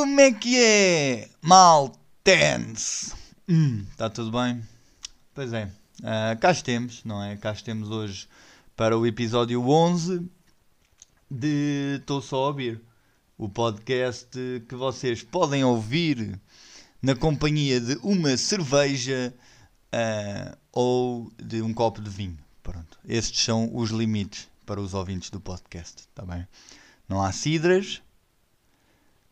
Como é que é? Maltense. Hum, está tudo bem? Pois é. Uh, cá estemos, não é? Cá estemos hoje para o episódio 11 de Estou Só a Ouvir. O podcast que vocês podem ouvir na companhia de uma cerveja uh, ou de um copo de vinho. Pronto. Estes são os limites para os ouvintes do podcast, está bem? Não há cidras,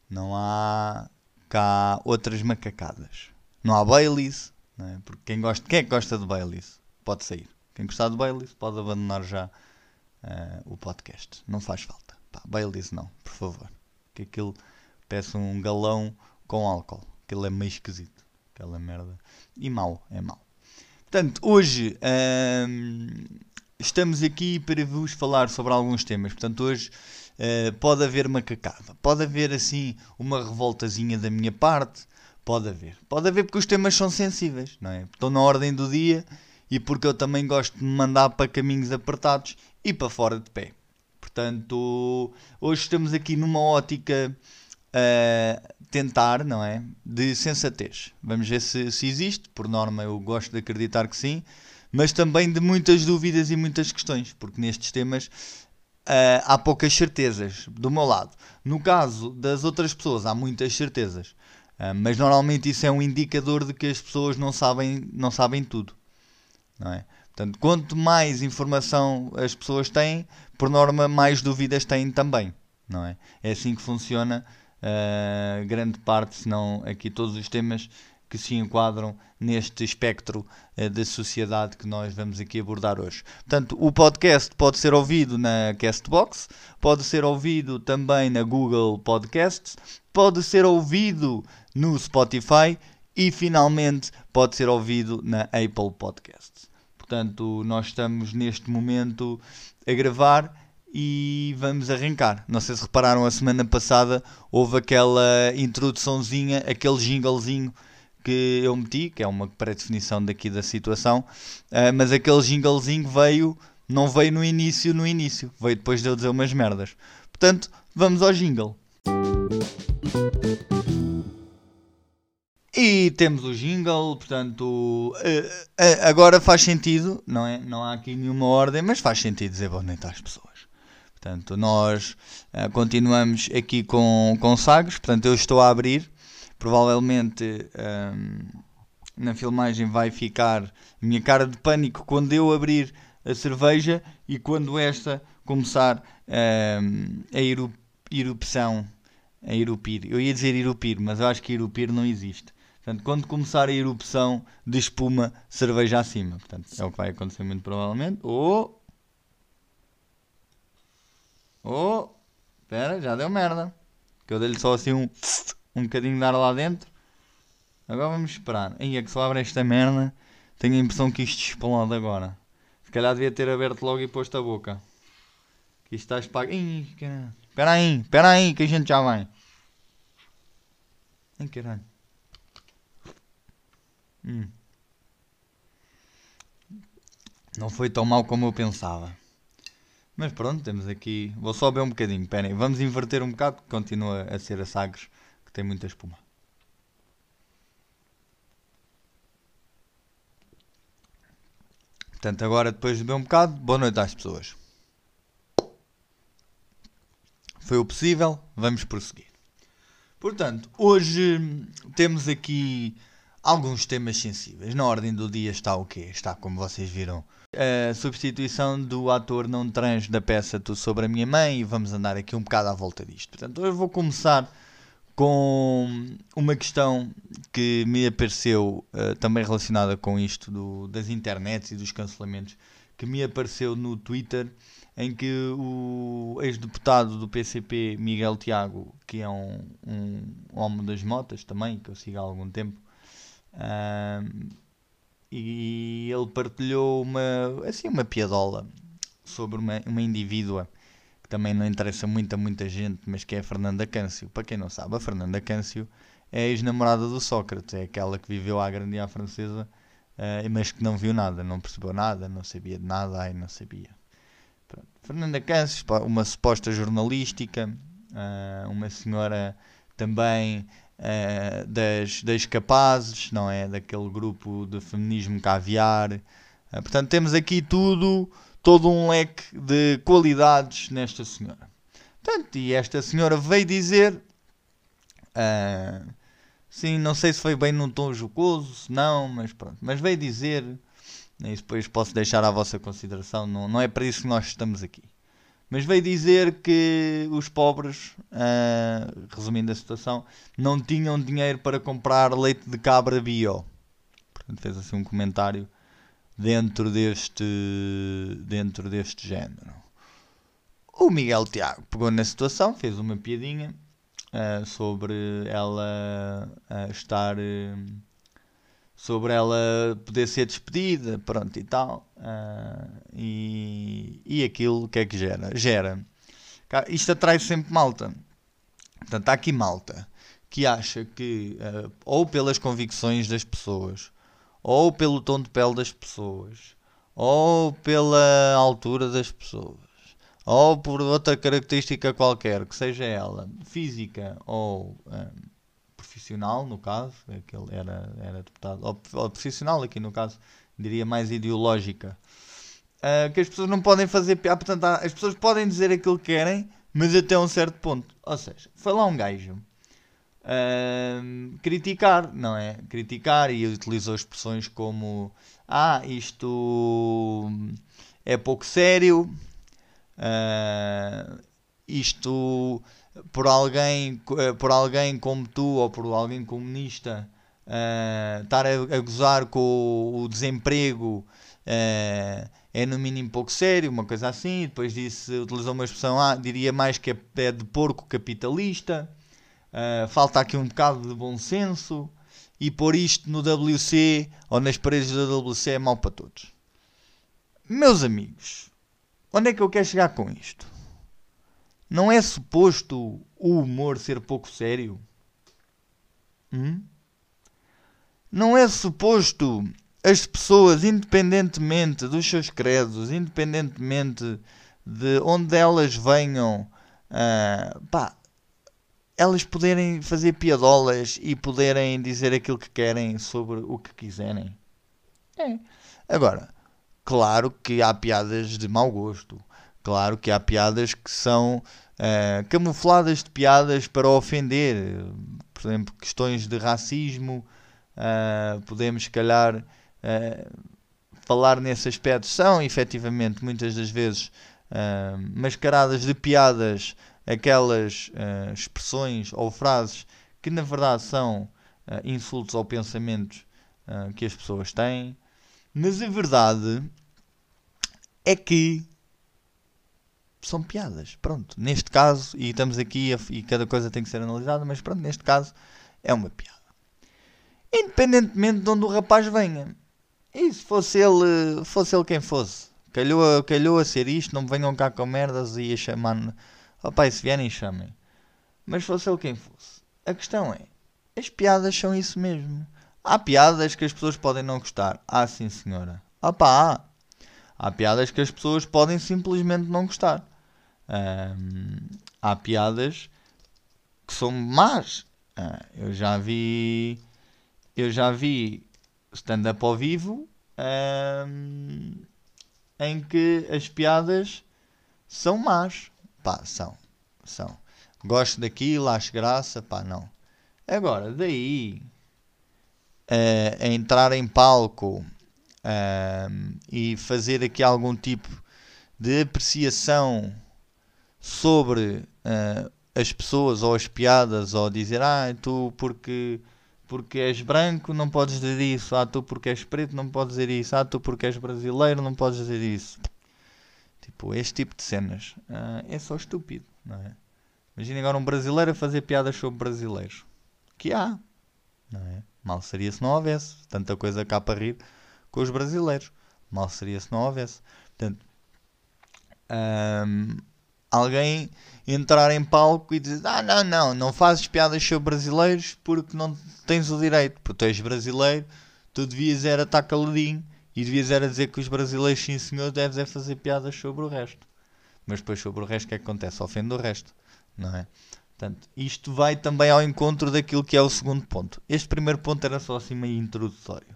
não há cá outras macacadas. Não há Baileys, é? porque quem, gosta, quem é que gosta de Baileys pode sair. Quem gostar de Baileys pode abandonar já uh, o podcast. Não faz falta. Pá, Baileys não, por favor. Que aquilo peça um galão com álcool. Aquilo é meio esquisito. Aquela merda. E mau, é mau. Portanto, hoje uh, estamos aqui para vos falar sobre alguns temas. Portanto, hoje uh, pode haver macacada, pode haver assim uma revoltazinha da minha parte, pode haver. Pode haver porque os temas são sensíveis, não é? Estão na ordem do dia e porque eu também gosto de me mandar para caminhos apertados e para fora de pé. Portanto, hoje estamos aqui numa ótica uh, tentar, não é? De sensatez. Vamos ver se, se existe. Por norma, eu gosto de acreditar que sim mas também de muitas dúvidas e muitas questões, porque nestes temas uh, há poucas certezas do meu lado. No caso das outras pessoas, há muitas certezas, uh, mas normalmente isso é um indicador de que as pessoas não sabem, não sabem tudo. Não é? Portanto, quanto mais informação as pessoas têm, por norma, mais dúvidas têm também. Não é? é assim que funciona uh, grande parte, se não aqui todos os temas que se enquadram neste espectro uh, da sociedade que nós vamos aqui abordar hoje. Portanto, o podcast pode ser ouvido na Castbox, pode ser ouvido também na Google Podcasts, pode ser ouvido no Spotify e finalmente pode ser ouvido na Apple Podcasts. Portanto, nós estamos neste momento a gravar e vamos arrancar. Não sei se repararam, a semana passada houve aquela introduçãozinha, aquele jinglezinho que eu meti, que é uma pré-definição daqui da situação, uh, mas aquele jinglezinho veio, não veio no início, no início, veio depois de eu dizer umas merdas. Portanto, vamos ao jingle. E temos o jingle, portanto, uh, agora faz sentido, não é? Não há aqui nenhuma ordem, mas faz sentido dizer boa noite às pessoas. Portanto, nós continuamos aqui com, com Sagres, portanto, eu estou a abrir provavelmente um, na filmagem vai ficar a minha cara de pânico quando eu abrir a cerveja e quando esta começar um, a eru erupção, a erupir. Eu ia dizer erupir, mas eu acho que erupir não existe. Portanto, quando começar a erupção de espuma, cerveja acima. Portanto, é o que vai acontecer muito provavelmente. Oh! Oh! Espera, já deu merda. Que eu dei-lhe só assim um um bocadinho de ar lá dentro. Agora vamos esperar. Aí é que só abre esta merda. Tenho a impressão que isto explode agora. Se calhar devia ter aberto logo e posto a boca. Que isto está espalhado. Espera aí, espera aí, que a gente já vai. Ai caralho. Hum. Não foi tão mal como eu pensava. Mas pronto, temos aqui. Vou só ver um bocadinho. Esperem, vamos inverter um bocado, que continua a ser a Sagres tem muita espuma. Portanto, agora depois de beber um bocado, boa noite às pessoas. Foi o possível, vamos prosseguir. Portanto, hoje temos aqui alguns temas sensíveis. Na ordem do dia está o quê? Está, como vocês viram, a substituição do ator não trans da peça Tu Sobre a Minha Mãe e vamos andar aqui um bocado à volta disto. Portanto, hoje vou começar com uma questão que me apareceu uh, também relacionada com isto do, das internets e dos cancelamentos, que me apareceu no Twitter, em que o ex-deputado do PCP, Miguel Tiago, que é um, um homem das motas também, que eu sigo há algum tempo, uh, e ele partilhou uma, assim, uma piadola sobre uma, uma indivídua que também não interessa muito a muita gente, mas que é a Fernanda Câncio. Para quem não sabe, a Fernanda Câncio é a ex-namorada do Sócrates, é aquela que viveu à grande e à francesa, uh, mas que não viu nada, não percebeu nada, não sabia de nada, ai, não sabia. Pronto. Fernanda Câncio, uma suposta jornalística, uh, uma senhora também uh, das, das capazes, não é? Daquele grupo de feminismo caviar. Portanto, temos aqui tudo, todo um leque de qualidades nesta senhora. Portanto, e esta senhora veio dizer, uh, sim, não sei se foi bem num tom jocoso, se não, mas pronto, mas veio dizer, e depois posso deixar à vossa consideração, não, não é para isso que nós estamos aqui. Mas veio dizer que os pobres, uh, resumindo a situação, não tinham dinheiro para comprar leite de cabra bio. Portanto, fez assim um comentário dentro deste, dentro deste género. O Miguel Tiago pegou na situação, fez uma piadinha uh, sobre ela uh, estar. Uh, sobre ela poder ser despedida, pronto e tal. e, e aquilo que é que gera? Gera. Isto atrai sempre malta. Portanto, há aqui malta que acha que, ou pelas convicções das pessoas, ou pelo tom de pele das pessoas, ou pela altura das pessoas, ou por outra característica qualquer, que seja ela física ou um, profissional, no caso, aquele era, era deputado, ou, ou, profissional aqui no caso, diria mais ideológica, uh, que as pessoas não podem fazer piada, portanto, as pessoas podem dizer aquilo que querem, mas até um certo ponto. Ou seja, foi lá um gajo criticar, não é? Criticar e utilizou expressões como ah, isto é pouco sério, Uh, isto por alguém, eh, por alguém como tu ou por alguém comunista uh, estar a, a, gozar com o, o desemprego uh, é no mínimo pouco sério, uma coisa assim. Depois disse, utilizou uma expressão, ah, diria mais que é, é de porco capitalista. Uh, falta aqui um bocado de bom senso. E pôr isto no WC ou nas paredes da WC é mau para todos. Meus amigos, Onde é que eu quero chegar com isto? Não é suposto o humor ser pouco sério? Hum? Não é suposto as pessoas, independentemente dos seus credos, independentemente de onde elas venham, uh, pá, elas poderem fazer piadolas e poderem dizer aquilo que querem sobre o que quiserem? É. Agora, Claro que há piadas de mau gosto. Claro que há piadas que são uh, camufladas de piadas para ofender. Por exemplo, questões de racismo. Uh, podemos, se calhar, uh, falar nesse aspecto. São, efetivamente, muitas das vezes mascaradas de piadas aquelas expressões ou frases que, na verdade, são insultos ao pensamento que as pessoas têm. Mas a verdade é que são piadas. Pronto, neste caso, e estamos aqui a, e cada coisa tem que ser analisada, mas pronto, neste caso é uma piada. Independentemente de onde o rapaz venha. E se fosse ele, fosse ele quem fosse. Calhou, calhou a ser isto, não me venham cá com merdas e a chamar. Pai, se vierem, chamem. Mas fosse ele quem fosse. A questão é: as piadas são isso mesmo. Há piadas que as pessoas podem não gostar. Ah, sim, senhora. Ah, pá, há. Há piadas que as pessoas podem simplesmente não gostar. há piadas que são más. Uh, eu já vi. Eu já vi stand-up ao vivo em que as piadas são más. Pá, são. São. Gosto daquilo, acho graça, pá, não. Agora, daí uh, a entrar em palco uh, e fazer aqui algum tipo de apreciação sobre uh, as pessoas ou as piadas ou dizer ah tu porque porque és branco não podes dizer isso ah tu porque és preto não podes dizer isso ah tu porque és brasileiro não podes dizer isso tipo este tipo de cenas uh, é só estúpido não é imagina agora um brasileiro a fazer piadas sobre brasileiros que há não é mal seria se não houvesse tanta coisa cá para rir com os brasileiros. Mal seria se não houvesse. Portanto, um, alguém entrar em palco e dizer: Ah, não, não, não fazes piadas sobre brasileiros porque não tens o direito. Porque tu és brasileiro, tu devias era estar caladinho e devias era dizer que os brasileiros, sim senhor, deves é fazer piadas sobre o resto. Mas depois sobre o resto, o que é que acontece? Ofende o resto, não é? Portanto, isto vai também ao encontro daquilo que é o segundo ponto. Este primeiro ponto era só assim meio introdutório.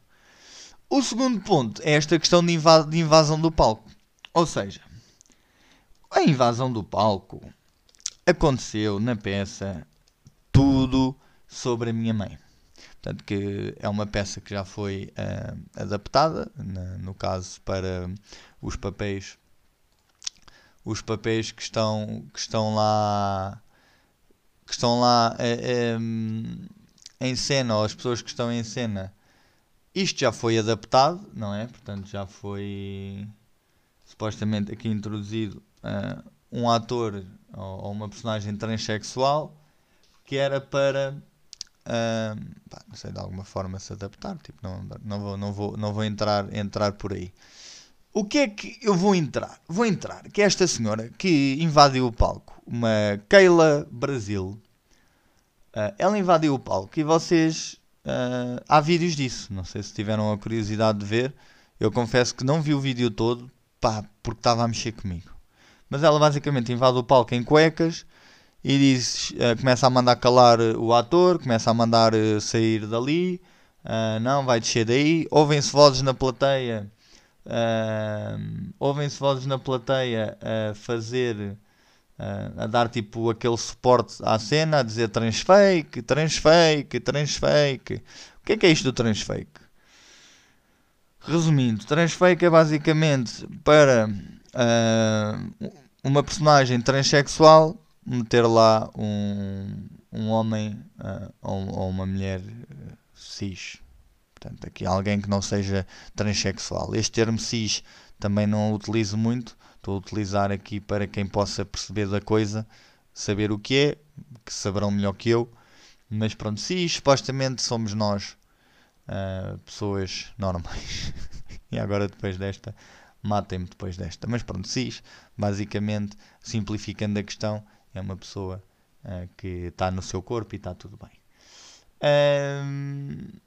O segundo ponto é esta questão de, de invasão do palco. Ou seja, a invasão do palco aconteceu na peça Tudo sobre a minha mãe. Portanto, que é uma peça que já foi uh, adaptada, na, no caso, para os papéis os papéis que estão, que estão lá que estão lá é, é, em cena, ou as pessoas que estão em cena, isto já foi adaptado, não é? Portanto, já foi supostamente aqui introduzido uh, um ator ou, ou, uma personagem transexual que era para pá, não sei de alguma forma se adaptar, tipo, não, não, vou, não, vou, não vou entrar, entrar por aí. O que é que eu vou entrar? Vou entrar que esta senhora que invadiu o palco, uma Keila Brasil, uh, ela invadiu o palco e vocês. Uh, há vídeos disso. Não sei se tiveram a curiosidade de ver. Eu confesso que não vi o vídeo todo, pá, porque estava a mexer comigo. Mas ela basicamente invade o palco em cuecas e diz, uh, começa a mandar calar o ator, começa a mandar sair dali. não, vai descer daí. Ouvem-se vozes na plateia Uh, Ouvem-se vozes na plateia a fazer, uh, a dar tipo aquele suporte à cena, a dizer transfake, transfake, transfake. O que é que é isto do transfake? Resumindo, transfake é basicamente para uh, uma personagem transexual meter lá um, um homem uh, ou, ou, uma mulher cis. Portanto, aqui alguém que não seja transexual. Este termo cis também não o utilizo muito. Estou a utilizar aqui para quem possa perceber da coisa, saber o que é, que saberão melhor que eu. Mas pronto, cis, supostamente somos nós, uh, pessoas normais. e agora depois desta, matem-me depois desta. Mas pronto, cis, basicamente, simplificando a questão, é uma pessoa uh, que está no seu corpo e está tudo bem. Uh,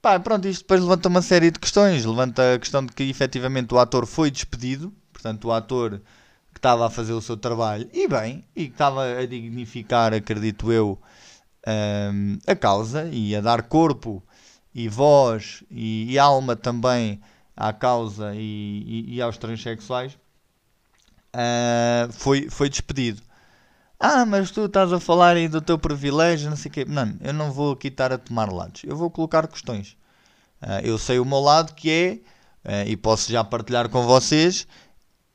Pá, pronto, isto depois levanta uma série de questões. Levanta a questão de que efetivamente o ator foi despedido, portanto, o ator que estava a fazer o seu trabalho, e bem, e que estava a dignificar, acredito eu, um, a causa e a dar corpo e voz e, e alma também à causa e, e, e aos transexuais, uh, foi, foi despedido. Ah, mas tu estás a falar aí do teu privilégio, não sei o quê. Não, eu não vou aqui estar a tomar lados. Eu vou colocar questões. Uh, eu sei o meu lado que é, uh, e posso já partilhar com vocês,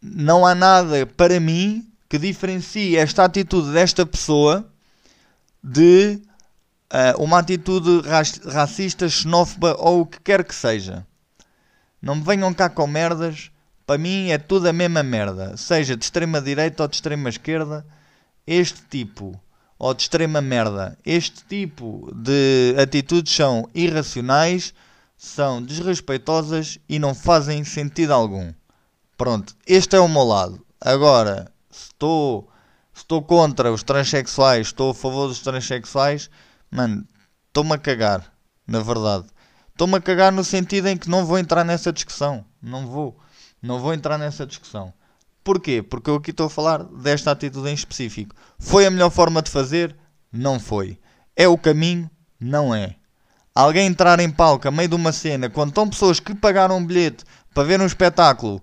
não há nada para mim que diferencie esta atitude desta pessoa de uh, uma atitude racista, xenófoba ou o que quer que seja. Não me venham cá com merdas. Para mim é tudo a mesma merda. Seja de extrema direita ou de extrema esquerda este tipo, ou de extrema merda, este tipo de atitudes são irracionais, são desrespeitosas e não fazem sentido algum. Pronto, este é o meu lado. Agora, se estou, estou contra os transexuais, estou a favor dos transexuais, mano, estou-me a cagar, na verdade. Estou-me a cagar no sentido em que não vou entrar nessa discussão. Não vou. Não vou entrar nessa discussão. Porquê? Porque eu aqui estou a falar desta atitude em específico. Foi a melhor forma de fazer? Não foi. É o caminho? Não é. Alguém entrar em palco a meio de uma cena quando estão pessoas que pagaram um bilhete para ver um espetáculo.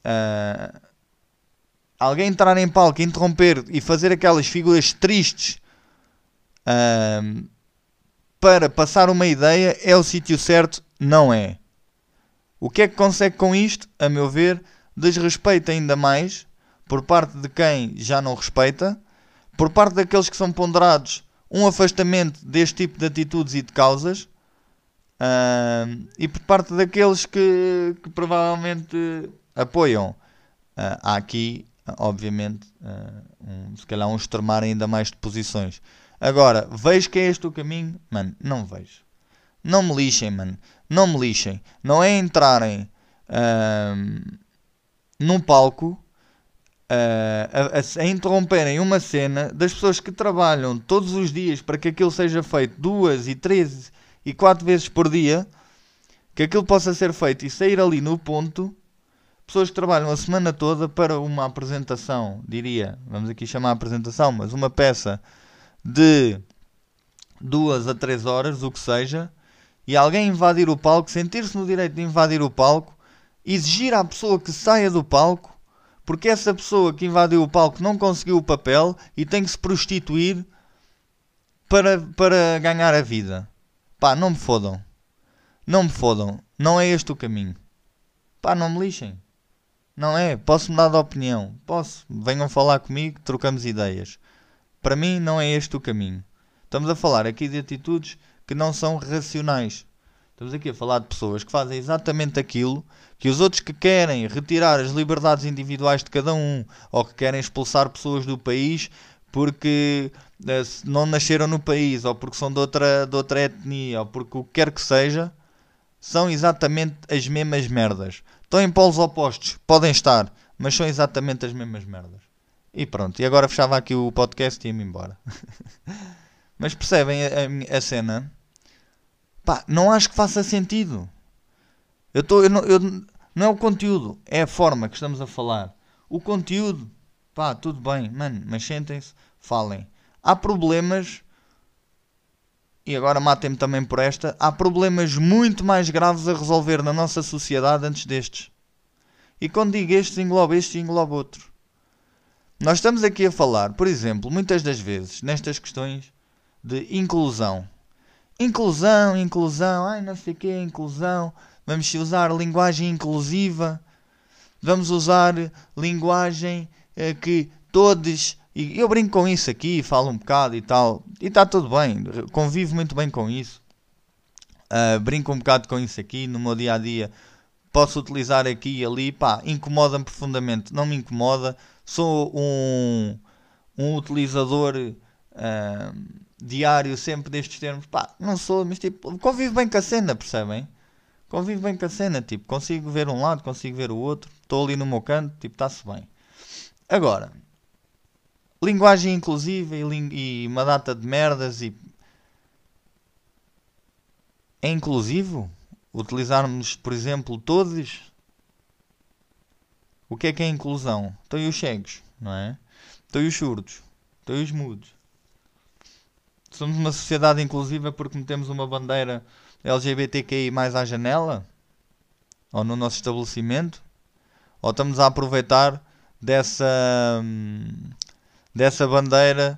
Uh, alguém entrar em palco, interromper e fazer aquelas figuras tristes uh, para passar uma ideia é o sítio certo? Não é. O que é que consegue com isto? A meu ver, desrespeito ainda mais por parte de quem já não respeita, por parte daqueles que são ponderados, um afastamento deste tipo de atitudes e de causas, uh, e por parte daqueles que, que provavelmente apoiam. Uh, há aqui, obviamente, uh, um, se calhar um extremar ainda mais de posições. Agora, vejo que é este o caminho? Mano, não vejo. Não me lixem, mano. Não me lixem. Não é entrarem. Uh, num palco a, a, a, interromperem uma cena das pessoas que trabalham todos os dias para que aquilo seja feito duas e três e quatro vezes por dia, que aquilo possa ser feito e sair ali no ponto pessoas que trabalham a semana toda para uma apresentação, diria, vamos aqui chamar apresentação, mas uma peça de duas a três horas, o que seja, e alguém invadir o palco, sentir-se no direito de invadir o palco, exigir à pessoa que saia do palco, porque essa pessoa que invadiu o palco não conseguiu o papel e tem que se prostituir para, para ganhar a vida. Pá, não me fodam. Não me fodam. Não é este o caminho. Pá, não me lixem. Não é? Posso mudar de opinião. Posso. Venham falar comigo, trocamos ideias. Para mim, não é este o caminho. Estamos a falar aqui de atitudes que não são racionais. Estamos aqui a falar de pessoas que fazem exatamente aquilo que os outros que querem retirar as liberdades individuais de cada um ou que querem expulsar pessoas do país porque eh, não nasceram no país ou porque são de outra, de outra etnia ou porque o que quer que seja, são exatamente as mesmas merdas. Estão em polos opostos, podem estar, mas são exatamente as mesmas merdas. E pronto, e agora fechava aqui o podcast e ia-me embora. mas percebem a, a, a, cena? Pá, não acho que faça sentido. Eu estou. Eu, eu, não é o conteúdo, é a forma que estamos a falar. O conteúdo, pá, tudo bem, mano, mas sentem-se, falem. Há problemas e agora matem-me também por esta, há problemas muito mais graves a resolver na nossa sociedade antes destes. E quando digo estes, engloba este e engloba outro. Nós estamos aqui a falar, por exemplo, muitas das vezes, nestas questões de inclusão. Inclusão, inclusão, ai não sei o que inclusão, vamos usar linguagem inclusiva, vamos usar linguagem eh, que todos e eu brinco com isso aqui, falo um bocado e tal. E está tudo bem, convivo muito bem com isso. Uh, brinco um bocado com isso aqui no meu dia a dia. Posso utilizar aqui e ali, pá, incomoda-me profundamente. Não me incomoda. Sou um, um utilizador uh, diário sempre destes termos. Pá, não sou, mas tipo, convivo bem com a cena, percebem? Convivo bem com a cena, tipo, consigo ver um lado, consigo ver o outro. Estou ali no meu canto, tipo, está-se bem. Agora, linguagem inclusiva e, e uma data de merdas e é inclusivo utilizarmos, por exemplo, todos. O que é que é inclusão? Estão os cegos, não é? Estão os surdos, estão os mudos. Somos uma sociedade inclusiva porque metemos uma bandeira LGBTQI mais à janela? Ou no nosso estabelecimento? Ou estamos a aproveitar dessa dessa bandeira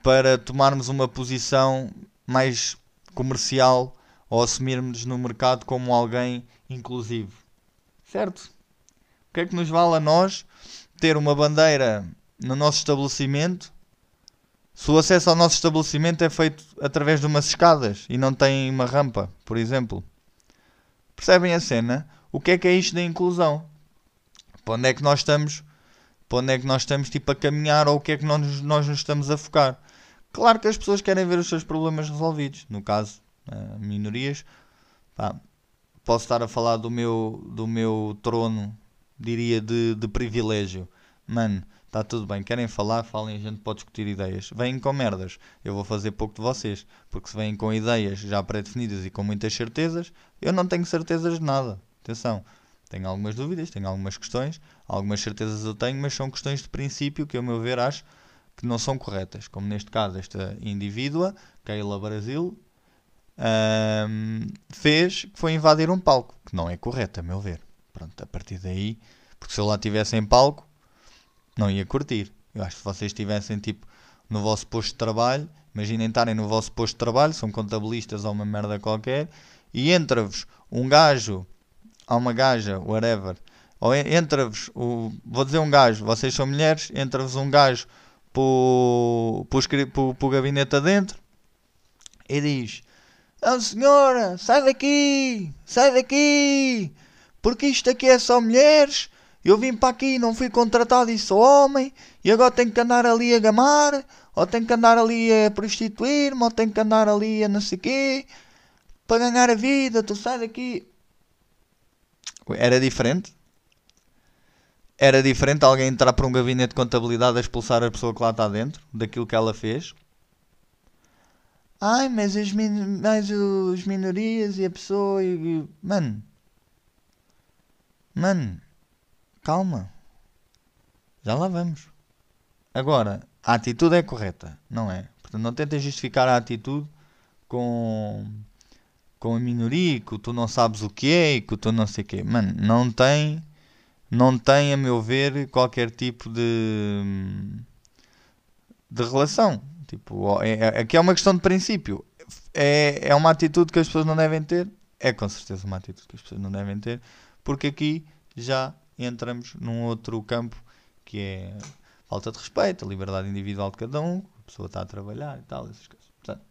para tomarmos uma posição mais comercial ou assumirmos no mercado como alguém inclusivo. Certo? O que é que nos vale a nós ter uma bandeira no nosso estabelecimento se o acesso ao nosso estabelecimento é feito através de umas escadas e não tem uma rampa, por exemplo? Percebem a cena? O que é que é isto da inclusão? Para onde é que nós estamos para onde é que nós estamos tipo, a caminhar ou o que é que nós, nós nos estamos a focar. Claro que as pessoas querem ver os seus problemas resolvidos. No caso, uh, minorias, pá, posso estar a falar do meu, do meu trono, diria, de, de privilégio. Mano, está tudo bem. Querem falar, falem, a gente pode discutir ideias. Vêm com merdas. Eu vou fazer pouco de vocês. Porque se vêm com ideias já pré-definidas e com muitas certezas, eu não tenho certezas de nada. Atenção. Tenho algumas dúvidas, tenho algumas questões, algumas certezas eu tenho, mas são questões de princípio que, ao meu ver, acho que não são corretas. Como neste caso, esta indivídua, Keila Brasil, um, fez, que foi invadir um palco, que não é correto, a meu ver. Pronto, a partir daí, porque se eu lá estivesse em palco, não ia curtir. Eu acho que vocês estivessem tipo no vosso posto de trabalho, imaginem estarem no vosso posto de trabalho, são contabilistas ou uma merda qualquer, e entra-vos um gajo há uma gaja, whatever, ou entra-vos, vou dizer um gajo, vocês são mulheres, entra-vos um gajo para o gabinete adentro e diz: oh, senhora, sai daqui, sai daqui, porque isto aqui é só mulheres. Eu vim para aqui, não fui contratado e sou homem, e agora tenho que andar ali a gamar, ou tenho que andar ali a prostituir-me, ou tenho que andar ali a não sei quê, para ganhar a vida, tu sai daqui. Era diferente? Era diferente alguém entrar para um gabinete de contabilidade a expulsar a pessoa que lá está dentro, daquilo que ela fez? Ai, mas as, min mas os minorias e a pessoa e... Mano. Mano. Calma. Já lá vamos. Agora, a atitude é correta, não é? Portanto, não tentem justificar a atitude com, com a minoria, que tu não sabes o que é e que tu não sei o que Mano, não tem, não tem, a meu ver, qualquer tipo de, de relação. Tipo, é, é, aqui é uma questão de princípio. É, é uma atitude que as pessoas não devem ter. É com certeza uma atitude que as pessoas não devem ter. Porque aqui já entramos num outro campo que é falta de respeito, a liberdade individual de cada um, a pessoa está a trabalhar e tal, essas coisas. Portanto,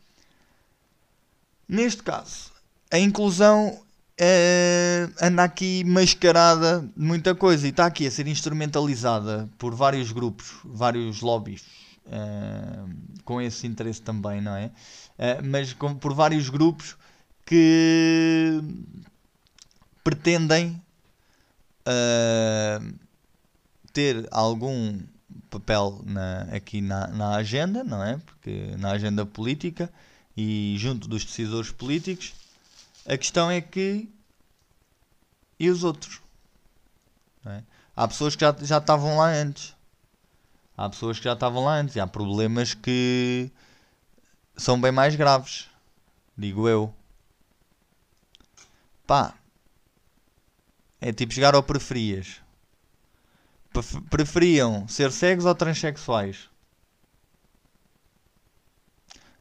neste caso, a inclusão é, anda aqui mascarada de muita coisa e está aqui a ser instrumentalizada por vários grupos, vários lobbies é, com esse interesse também, não é? é mas com, por vários grupos que pretendem ter algum papel na, aqui na, na agenda, não é? Porque na agenda política e junto dos decisores políticos, a questão é que e os outros? É? Há pessoas que já, já estavam lá antes. Há pessoas que já estavam lá antes. E há problemas que são bem mais graves. Digo eu. Pá. É tipo jogar ao preferias preferiam ser cegos ou transexuais?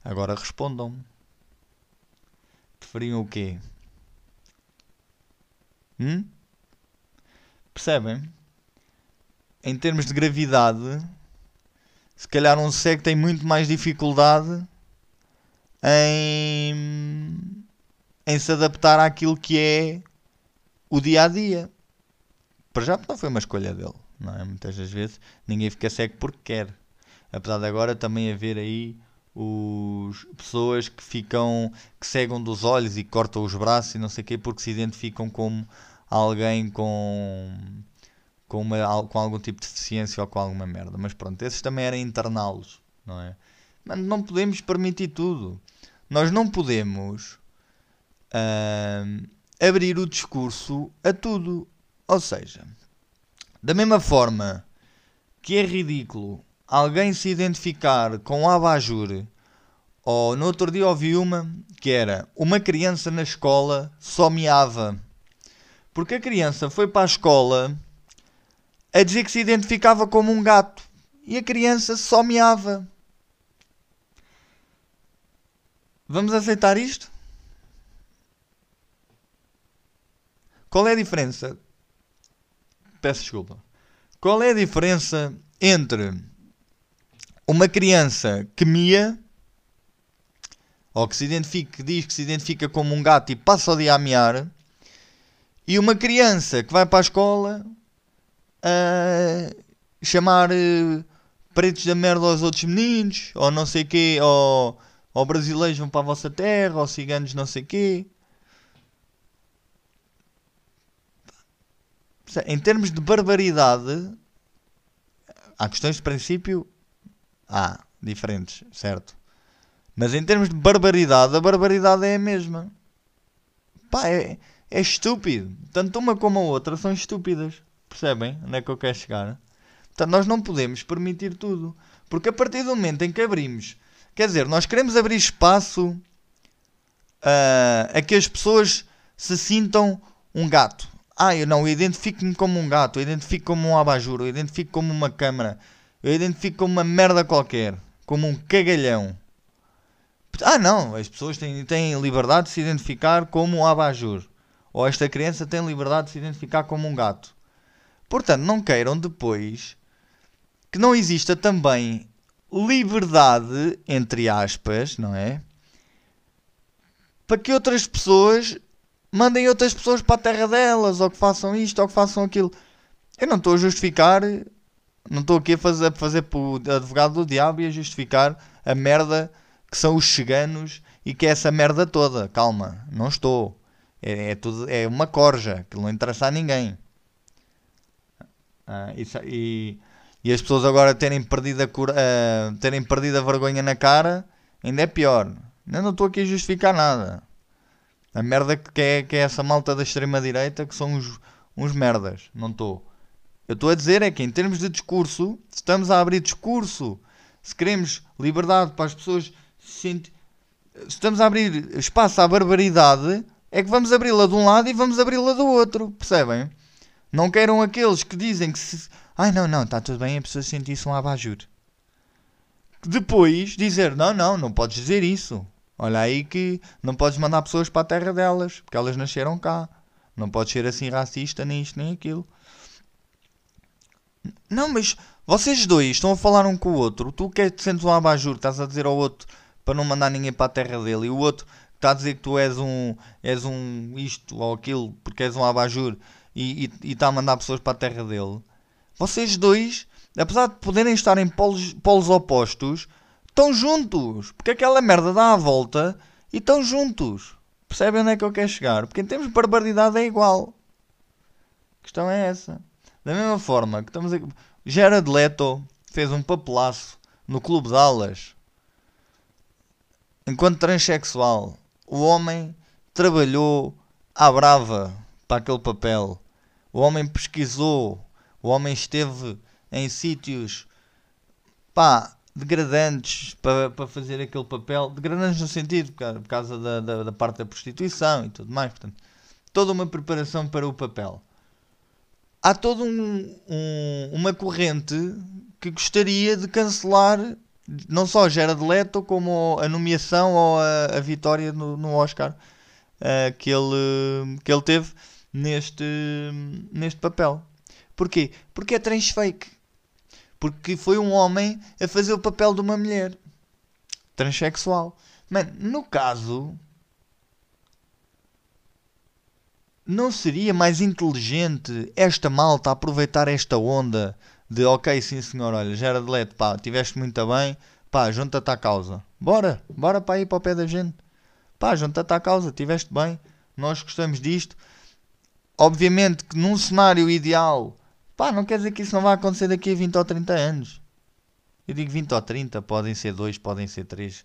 Agora respondam. Preferiam o quê? Hum? Percebem? Em termos de gravidade, se calhar um cego tem muito mais dificuldade em, em se adaptar àquilo que é o dia a dia. Para já não foi uma escolha dele não é? Muitas das vezes ninguém fica cego porque quer. Apesar de agora também haver aí os pessoas que ficam que cegam dos olhos e cortam os braços e não sei o quê porque se identificam como alguém com com, uma, com algum tipo de deficiência ou com alguma merda. Mas pronto, esses também eram interná-los, não é? Mas não podemos permitir tudo. Nós não podemos uh, abrir o discurso a tudo. Ou seja, da mesma forma que é ridículo alguém se identificar com abajur, ou no outro dia ouvi uma que era uma criança na escola só miava. Porque a criança foi para a escola a dizer que se identificava como um gato e a criança só miava. Vamos aceitar isto? Qual é a diferença Peço desculpa. Qual é a diferença entre uma criança que mia ou que se identifica, que diz que se identifica como um gato e passa o dia a miar e uma criança que vai para a escola a chamar uh, pretos da merda aos outros meninos ou não sei quê ou, ou brasileiros vão para a vossa terra ou ciganos não sei quê em termos de barbaridade, há questões de princípio, há diferentes, certo? Mas em termos de barbaridade, a barbaridade é a mesma. Pá, é, é estúpido. Tanto uma como a outra são estúpidas. Percebem onde é que eu quero chegar? Portanto, nós não podemos permitir tudo. Porque a partir do momento em que abrimos, quer dizer, nós queremos abrir espaço uh, a que as pessoas se sintam um gato. Ah, eu não, eu identifico-me como um gato, eu identifico como um abajur, eu identifico como uma câmara, eu identifico como uma merda qualquer, como um cagalhão. Ah, não, as pessoas têm, têm liberdade de se identificar como um abajur. Ou esta criança tem liberdade de se identificar como um gato. Portanto, não queiram depois que não exista também liberdade, entre aspas, não é? Para que outras pessoas mandem outras pessoas para a terra delas, ou que façam isto, ou que façam aquilo. Eu não estou a justificar, não estou aqui a fazer, a fazer por advogado do diabo e a justificar a merda que são os ciganos e que é essa merda toda. Calma, não estou. É, é tudo, é uma corja que não interessa a ninguém. Ah, e, e as pessoas agora terem perdido a, cura, uh, terem perdido a vergonha na cara ainda é pior. Eu não estou aqui a justificar nada. A merda que é, que é essa malta da extrema-direita que são uns, uns merdas. Não estou. Eu estou a dizer é que em termos de discurso, se estamos a abrir discurso, se queremos liberdade para as pessoas se sentir, se estamos a abrir espaço à barbaridade, é que vamos abri-la de um lado e vamos abri-la do outro, percebem? Não queiram aqueles que dizem que se. Ai não, não, está tudo bem, a pessoa sentir-se um abajur. Depois dizer, não, não, não podes dizer isso. Olha aí que não podes mandar pessoas para a terra delas, porque elas nasceram cá. Não podes ser assim racista, nem isto, nem aquilo. Não, mas vocês dois estão a falar um com o outro. Tu que te sentes um abajur, estás a dizer ao outro para não mandar ninguém para a terra dele, e o outro está a dizer que tu és um, és um isto ou aquilo porque és um abajur e, e, está a mandar pessoas para a terra dele. Vocês dois, apesar de poderem estar em polos, polos opostos, estão juntos. Porque aquela merda dá a volta e estão juntos. Percebem onde é que eu quero chegar? Porque em termos de barbaridade é igual. A questão é essa. Da mesma forma que estamos a... Gerard Leto fez um papelaço no Clube de Alas enquanto transexual. O homem trabalhou à brava para aquele papel. O homem pesquisou. O homem esteve em sítios pá, degradantes para, para fazer aquele papel. Degradantes no sentido, por causa da, da, da parte da prostituição e tudo mais. Portanto, toda uma preparação para o papel há toda um, um, uma corrente que gostaria de cancelar não só Gerard Leto como a nomeação ou a, a vitória no, no Oscar uh, que, ele, que ele teve neste, neste papel. Porquê? Porque é transfake. Porque foi um homem a fazer o papel de uma mulher transexual. Mano, no caso, Não seria mais inteligente esta malta aproveitar esta onda de ok, sim senhor, olha, já era de leite, pá, tiveste muito bem, pá, junta-te à causa. Bora, bora para ir para o pé da gente. Pá, junta-te à causa, tiveste bem, nós gostamos disto. Obviamente que num cenário ideal, pá, não quer dizer que isso não vai acontecer daqui a 20 ou 30 anos. Eu digo 20 ou 30, podem ser 2, podem ser 3.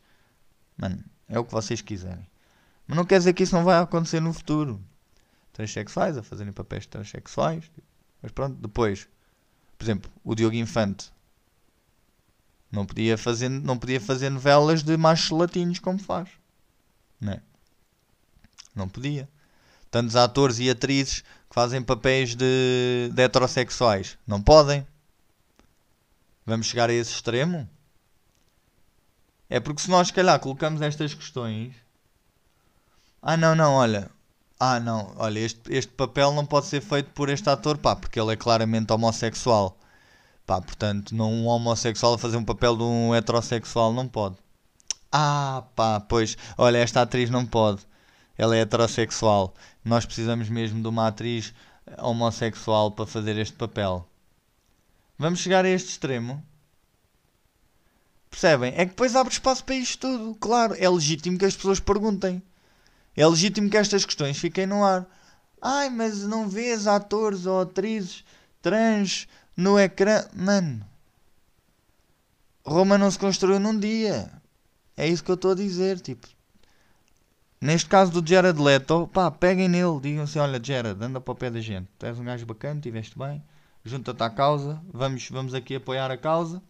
Mano, é o que vocês quiserem. Mas não quer dizer que isso não vai acontecer no futuro transexuais, a fazerem papéis transexuais. Mas pronto, depois, por exemplo, o Diogo Infante não podia fazer, não podia fazer novelas de machos latinos como faz. Não é? Não podia. Tantos atores e atrizes que fazem papéis de, de heterossexuais. Não podem. Vamos chegar a esse extremo? É porque se nós, se calhar, colocamos estas questões. Ah, não, não, olha ah não, olha, este, este papel não pode ser feito por este ator, pá, porque ele é claramente homossexual. Pá, portanto, não, um homossexual a fazer um papel de um heterossexual não pode. Ah, pá, pois, olha, esta atriz não pode. Ela é heterossexual. Nós precisamos mesmo de uma atriz homossexual para fazer este papel. Vamos chegar a este extremo? Percebem? É que depois abre espaço para isto tudo. Claro, é legítimo que as pessoas perguntem. É legítimo que estas questões fiquem no ar. Ai, mas não vês atores ou atrizes trans no ecrã? Mano, Roma não se construiu num dia. É isso que eu estou a dizer. Tipo, neste caso do Jared Leto, pá, peguem nele. Digam assim: olha, Jared, anda para o pé da gente. Tu és um gajo bacana, estiveste bem. Junta-te à causa. Vamos, vamos aqui apoiar a causa.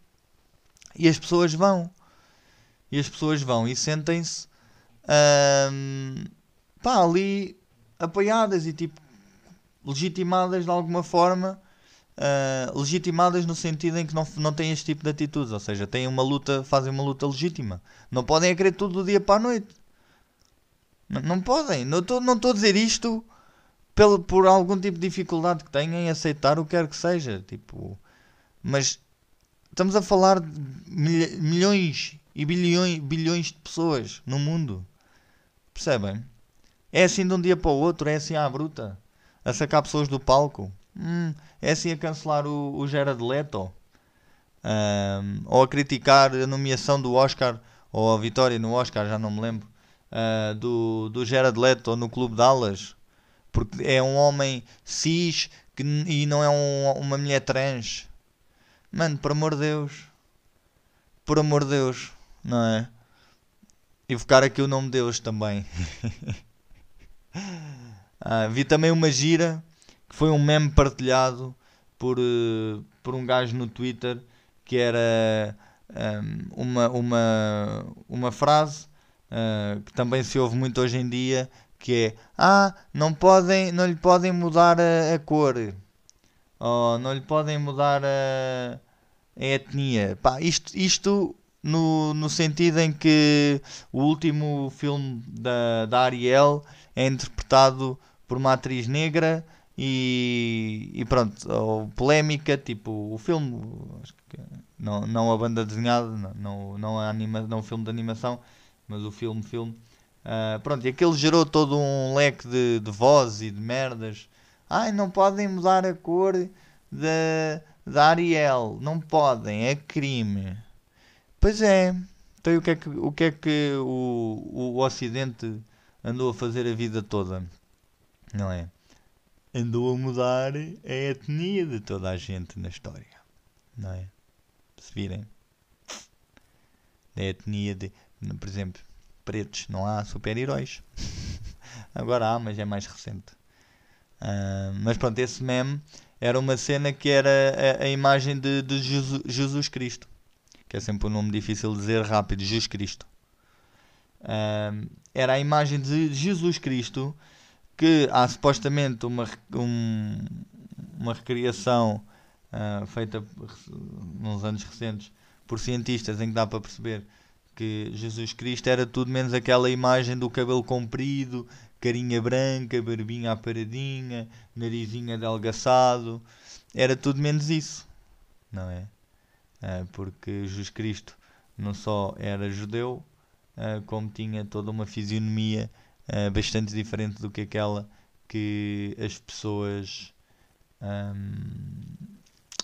E as pessoas vão. E as pessoas vão e sentem-se um, pá, ali apoiadas e tipo legitimadas de alguma forma. Uh, legitimadas no sentido em que não, não têm este tipo de atitudes, ou seja, têm uma luta, fazem uma luta legítima. Não podem querer tudo do dia para a noite. Não, podem. Não estou não a dizer isto pelo, por algum tipo de dificuldade que tenham em aceitar o que quer que seja. Tipo, mas estamos a falar de milhões e bilhões, bilhões de pessoas no mundo. Percebem? É assim de um dia para o outro, é assim à bruta. A sacar pessoas do palco. Hum, é assim a cancelar o, o Gerard Leto. Um, ou a criticar a nomeação do Oscar, ou a vitória no Oscar, já não me lembro, uh, do, do Gerard Leto no Clube de Alas. Porque é um homem cis que, e não é um, uma mulher trans. Mano, por amor de Deus. Por amor de Deus, não é? Invocar aqui o nome de Deus também. ah, vi também uma gira que foi um meme partilhado por, uh, por um gajo no Twitter que era um, uma, uma, uma frase uh, que também se ouve muito hoje em dia que é ah, não, podem, não lhe podem mudar a, a cor ou não lhe podem mudar a, a etnia. Pá, isto, isto no, no sentido em que o último filme da, da Ariel é interpretado por uma atriz negra e, e pronto, ou polémica, tipo o filme, não, não a banda desenhada, não, não, a anima, não o filme de animação, mas o filme, filme. Uh, pronto, e aquele gerou todo um leque de, de vozes e de merdas. Ai, não podem mudar a cor da, da Ariel, não podem, é crime. Pois é. Então o que é que o, que é que o, o, Ocidente andou a fazer a vida toda? Não é? Andou a mudar a etnia de toda a gente na história. Não é? Se virem. Da etnia de. Por exemplo, pretos. Não há super-heróis. Agora há, mas é mais recente. Uh, mas pronto, esse meme era uma cena que era a, a imagem de, de Jesus, Jesus Cristo que é sempre um nome difícil de dizer rápido, Jesus Cristo. Uh, era a imagem de Jesus Cristo que há supostamente uma, um, uma recriação uh, feita nos anos recentes por cientistas em que dá para perceber que Jesus Cristo era tudo menos aquela imagem do cabelo comprido, carinha branca, barbinha aparadinha, narizinho adelgaçado, era tudo menos isso, não é? Eh, porque Jesus Cristo não só era judeu, eh, como tinha toda uma fisionomia eh, bastante diferente do que aquela que as pessoas. Um,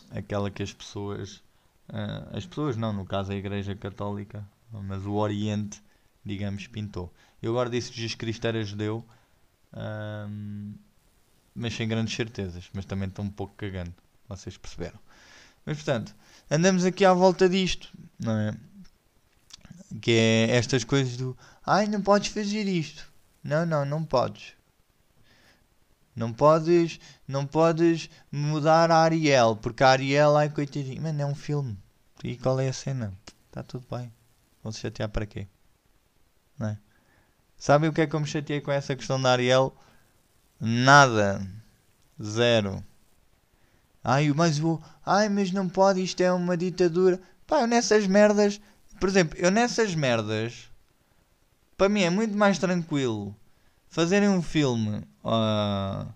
aquela que as pessoas. as pessoas não, no caso a Igreja Católica, mas o Oriente, digamos, pintou. Eu agora disse que Jesus Cristo era judeu, um, mas sem grandes certezas, mas também estou um pouco cagando, vocês perceberam. Mas portanto, andamos aqui à volta disto, não é? Que é estas coisas do ai, não podes fazer isto. Não, não, não podes. Não podes, não podes mudar a Ariel, porque a Ariel, ai coitadinho, mano, é um filme. E qual é a cena? Está tudo bem. Vão se chatear para quê? Não é? Sabem o que é que eu me chateei com essa questão da Ariel? Nada. Zero. Ai, mas vou. Ai, mas não pode, isto é uma ditadura. Pá, eu nessas merdas. Por exemplo, eu nessas merdas. Para mim é muito mais tranquilo fazerem um filme. Uh,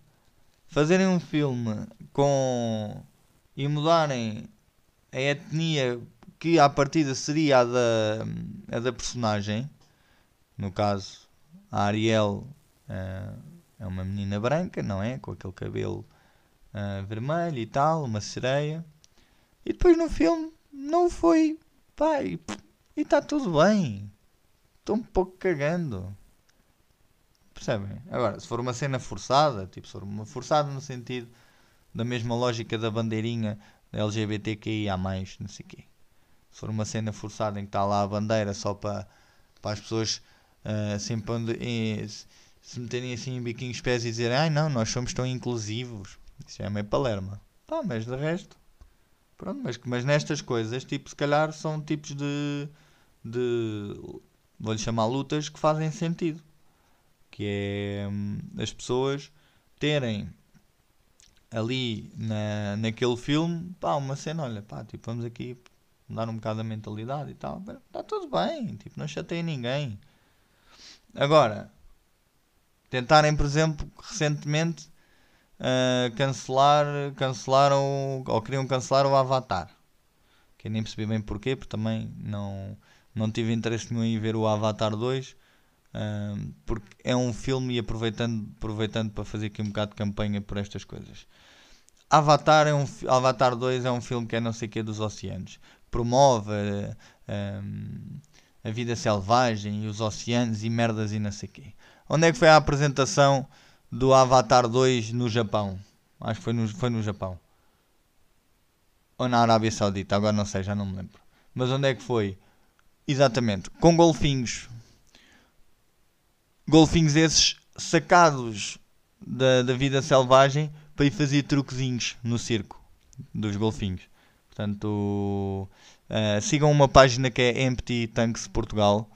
fazerem um filme com. e mudarem a etnia que à partida seria a da, a da personagem. No caso, a Ariel uh, é uma menina branca, não é? Com aquele cabelo uh, vermelho e tal, uma sereia. E depois no filme não foi. Pai, e está tudo bem. Estou um pouco cagando. Percebem? Agora, se for uma cena forçada, tipo, se for uma forçada no sentido da mesma lógica da bandeirinha LGBTQIA, não sei o quê. Se for uma cena forçada em que está lá a bandeira só para, para as pessoas uh, sempre onde, eh, se meterem assim em biquinhos pés e dizerem ai não, nós somos tão inclusivos. Isso é meio palerma. Tá, mas de resto. Pronto, mas, mas nestas coisas, tipo, se calhar são tipos de. de vou-lhe chamar lutas que fazem sentido. Que é hum, as pessoas terem ali na, naquele filme, pá, uma cena, olha, pá, tipo, vamos aqui mudar um bocado a mentalidade e tal. Está tudo bem, tipo, não chateia ninguém. Agora, tentarem, por exemplo, recentemente uh, cancelar, cancelaram ou queriam cancelar o Avatar. Que eu nem percebi bem porquê, porque também não, não tive interesse nenhum em ver o Avatar 2. Uh, ah, porque é um filme e aproveitando, aproveitando para fazer aqui um bocado de campanha por estas coisas. Avatar, é um, Avatar 2 é um filme que é não sei o que dos oceanos. Promove uh, um, a vida selvagem e os oceanos e merdas e não sei quê. Onde é que foi a apresentação do Avatar 2 no Japão. Acho que foi no, foi no Japão. Ou na Arábia Saudita, agora não sei, já não me lembro. Mas onde é que foi? Exatamente, com golfinhos. Golfinhos esses sacados da, da vida selvagem para ir fazer truquezinhos no circo. dos golfinhos. Portanto, uh, sigam uma página que é Empty Tanks Portugal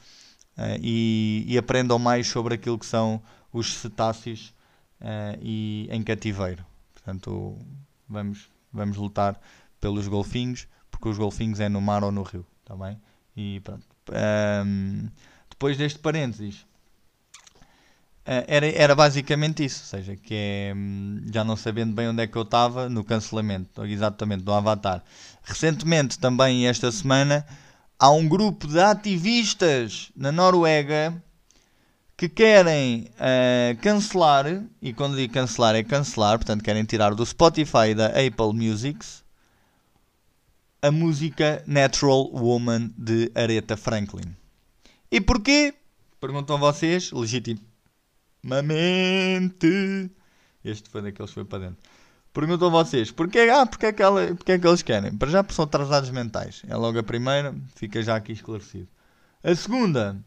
uh, e, e, aprendam mais sobre aquilo que são os cetáceos uh, e em cativeiro. Portanto, vamos, vamos lutar pelos golfinhos, porque os golfinhos é no mar ou no rio, tá bem? E pronto. Um, depois deste parênteses, era, era basicamente isso, ou seja, que é hum, já não sabendo bem onde é que eu estava no cancelamento, exatamente, do Avatar. Recentemente, também esta semana, há um grupo de ativistas na Noruega que querem uh, cancelar, e quando digo cancelar é cancelar, portanto querem tirar do Spotify e da Apple Music a música Natural Woman de Aretha Franklin. E porquê? Perguntam vocês, legítimo Mamente. Este foi daqueles que foi para dentro. Perguntam vocês, porquê, ah, porquê, é que ela, é que eles querem? Para já porque são atrasados mentais. É logo a primeira, fica já aqui esclarecido. A segunda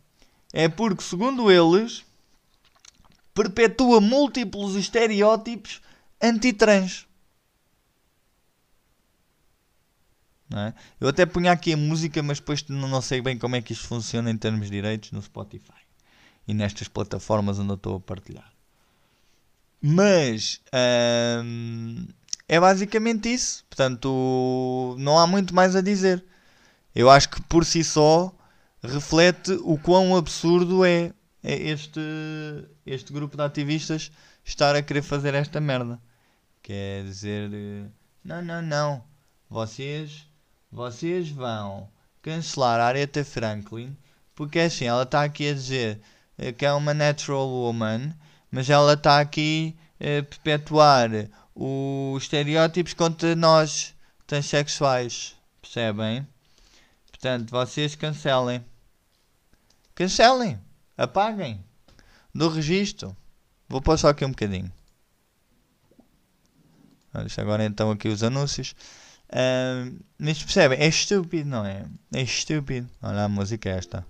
é porque, segundo eles, perpetua múltiplos estereótipos antitrans. É? Eu até punha aqui a música, mas depois não sei bem como é que isto funciona em termos de direitos no Spotify e nestas plataformas onde eu estou a partilhar. Mas hum, é basicamente isso. Portanto, não há muito mais a dizer. Eu acho que por si só reflete o quão absurdo é, é este, este grupo de ativistas estar a querer fazer esta merda. Quer dizer, não, não, não. Vocês, vocês vão cancelar a Aretha Franklin porque assim ela está aqui a dizer que é uma natural woman, mas ela está aqui a eh, perpetuar os estereótipos contra nós transexuais. Percebem? Portanto, vocês cancelem. Cancelem. Apaguem. Do registro. Vou pôr só aqui um bocadinho. Deixa agora então aqui os anúncios. Uh, mas percebem? É estúpido, não é? É estúpido. Olha a música é esta.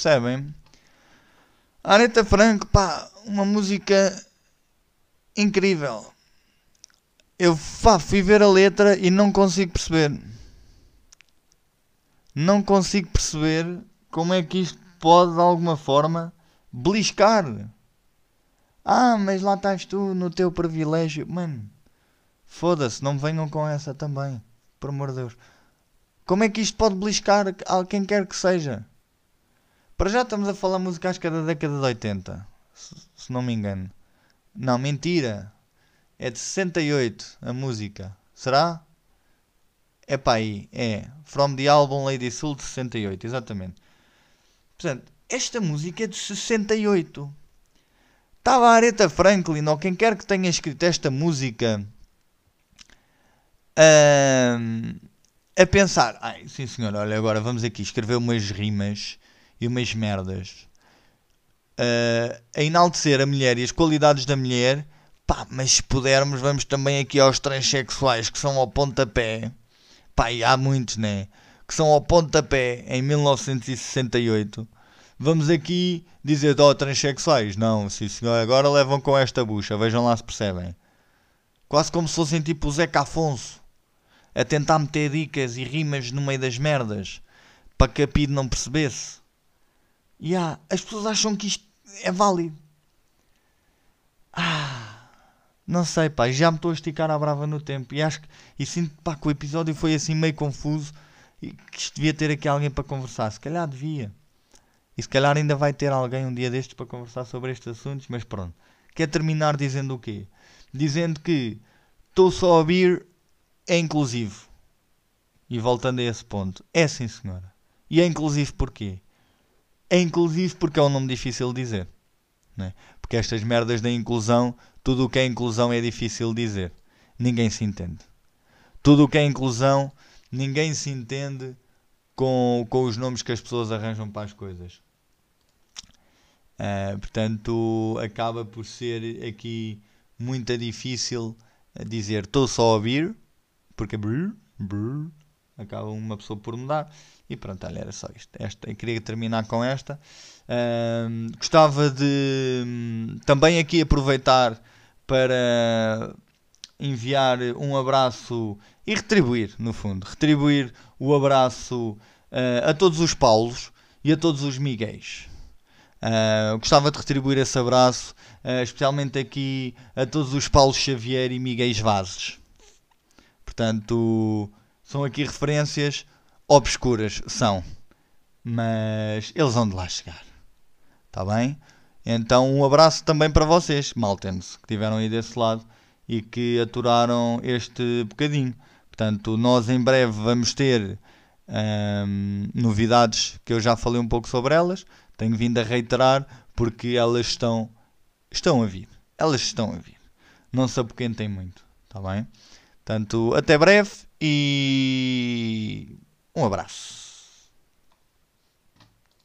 Percebem? Aretha Franco, pá, uma música incrível. Eu pá, fui ver a letra e não consigo perceber. Não consigo perceber como é que isto pode de alguma forma beliscar. Ah, mas lá estás tu no teu privilégio. Mano, foda-se, não me venham com essa também. Por amor de Deus. Como é que isto pode beliscar a quem quer que seja? Para já estamos a falar música acho que é da década de 80, se, se não me engano. Não, mentira. É de 68 a música. Será? É para aí. É. From the album Lady Soul de 68, exatamente. Portanto, esta música é de 68. Estava a Aretha Franklin ou quem quer que tenha escrito esta música a pensar: ai, sim senhor, olha, agora vamos aqui escrever umas rimas e umas merdas uh, a enaltecer a mulher e as qualidades da mulher, pá, mas se pudermos, vamos também aqui aos transexuais que são ao pontapé, pá, e há muitos, né? Que são ao pontapé em 1968. Vamos aqui dizer, ó, oh, transexuais, não, sim senhor, agora levam com esta bucha, vejam lá se percebem. Quase como se fossem tipo o Zeca Afonso a tentar meter dicas e rimas no meio das merdas para que a PID não percebesse. Yeah, as pessoas acham que isto é válido. Ah, não sei, pá, já me estou a esticar à brava no tempo e acho que e sinto pá, que o episódio foi assim meio confuso e que isto devia ter aqui alguém para conversar. Se calhar devia. E se calhar ainda vai ter alguém um dia destes para conversar sobre estes assuntos, mas pronto. Quer terminar dizendo o quê? Dizendo que estou só a ouvir é inclusivo. E voltando a esse ponto, é sim senhora. E é inclusivo porquê? É inclusivo porque é um nome difícil de dizer. Né? Porque estas merdas da inclusão, tudo o que é inclusão é difícil de dizer. Ninguém se entende. Tudo o que é inclusão, ninguém se entende com, com os nomes que as pessoas arranjam para as coisas. Uh, portanto, acaba por ser aqui muito difícil dizer estou só a ouvir, porque brrr, brrr, acaba uma pessoa por mudar. E pronto, olha, era só isto. Esta, eu queria terminar com esta. Gostava de um, também aqui aproveitar para enviar um abraço e retribuir, no fundo, retribuir o abraço uh, a todos os Paulos e a todos os Miguéis. Uh, gostava de retribuir esse abraço, uh, especialmente aqui a todos os Paulos Xavier e Miguéis Vazes. Portanto, são aqui referências obscuras, são, mas eles vão de lá chegar. Está bem? Então, um abraço também para vocês, maltens, que estiveram aí desse lado e que aturaram este bocadinho. Portanto, nós em breve vamos ter um, novidades que eu já falei um pouco sobre elas. Tenho vindo a reiterar porque elas estão, estão a vir. Elas estão a vir. Não se apoquentem muito, está bem? Portanto, até breve e um abraço.